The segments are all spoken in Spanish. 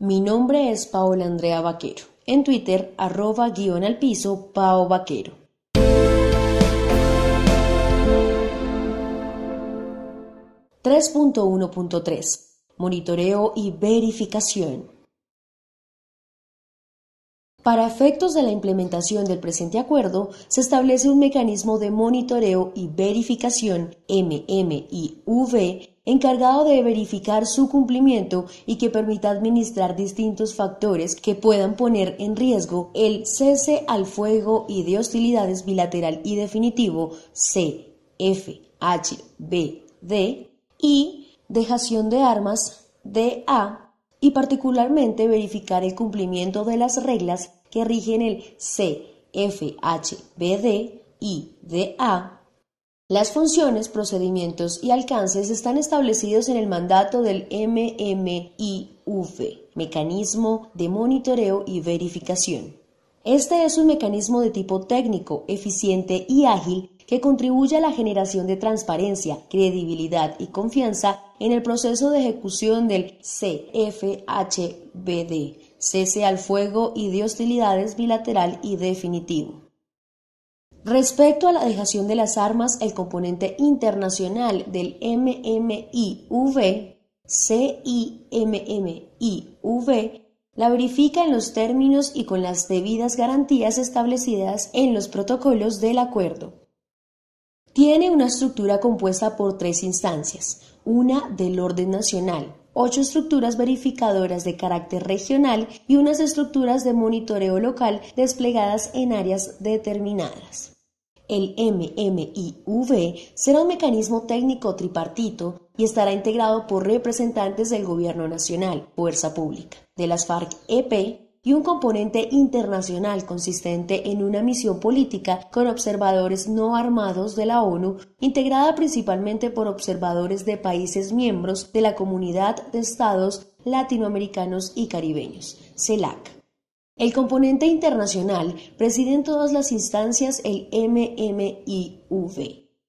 Mi nombre es Paola Andrea Vaquero. En Twitter, arroba guion al piso, Pao Vaquero. ...3.1.3... Monitoreo y verificación. Para efectos de la implementación del presente acuerdo, se establece un mecanismo de monitoreo y verificación MMIV encargado de verificar su cumplimiento y que permita administrar distintos factores que puedan poner en riesgo el cese al fuego y de hostilidades bilateral y definitivo CFHBD y dejación de armas DA y particularmente verificar el cumplimiento de las reglas que rigen el CFHBD y DA. Las funciones, procedimientos y alcances están establecidos en el mandato del MMIV, Mecanismo de Monitoreo y Verificación. Este es un mecanismo de tipo técnico, eficiente y ágil que contribuye a la generación de transparencia, credibilidad y confianza en el proceso de ejecución del CFHBD, cese al fuego y de hostilidades bilateral y definitivo. Respecto a la dejación de las armas, el componente internacional del MMIV, CIMMIV, la verifica en los términos y con las debidas garantías establecidas en los protocolos del acuerdo. Tiene una estructura compuesta por tres instancias, una del orden nacional, ocho estructuras verificadoras de carácter regional y unas estructuras de monitoreo local desplegadas en áreas determinadas. El MMIV será un mecanismo técnico tripartito y estará integrado por representantes del Gobierno Nacional, Fuerza Pública, de las FARC-EP, y un componente internacional consistente en una misión política con observadores no armados de la ONU, integrada principalmente por observadores de países miembros de la Comunidad de Estados Latinoamericanos y Caribeños, CELAC. El componente internacional preside en todas las instancias el MMIV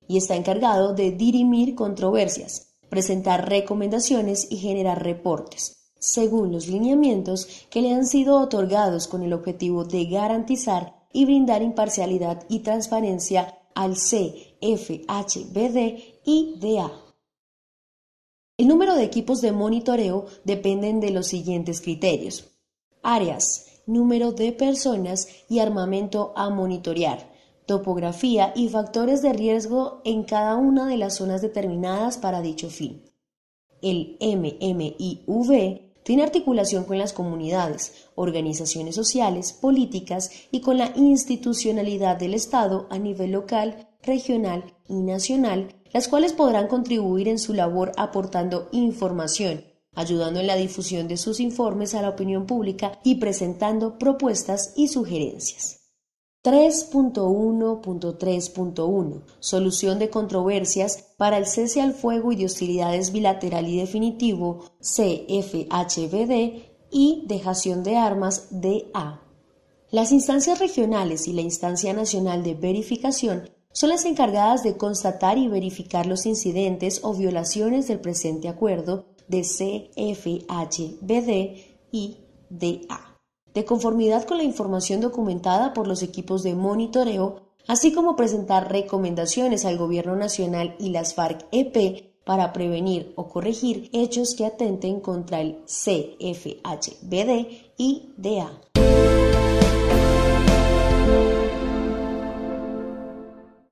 y está encargado de dirimir controversias, presentar recomendaciones y generar reportes según los lineamientos que le han sido otorgados con el objetivo de garantizar y brindar imparcialidad y transparencia al CFHBD y DA. El número de equipos de monitoreo dependen de los siguientes criterios. Áreas, número de personas y armamento a monitorear, topografía y factores de riesgo en cada una de las zonas determinadas para dicho fin. El MMIV tiene articulación con las comunidades, organizaciones sociales, políticas y con la institucionalidad del Estado a nivel local, regional y nacional, las cuales podrán contribuir en su labor aportando información, ayudando en la difusión de sus informes a la opinión pública y presentando propuestas y sugerencias. 3.1.3.1 Solución de controversias para el cese al fuego y de hostilidades bilateral y definitivo CFHBD y dejación de armas DA. Las instancias regionales y la instancia nacional de verificación son las encargadas de constatar y verificar los incidentes o violaciones del presente acuerdo de CFHBD y DA de conformidad con la información documentada por los equipos de monitoreo, así como presentar recomendaciones al Gobierno Nacional y las FARC-EP para prevenir o corregir hechos que atenten contra el CFHBD y DA.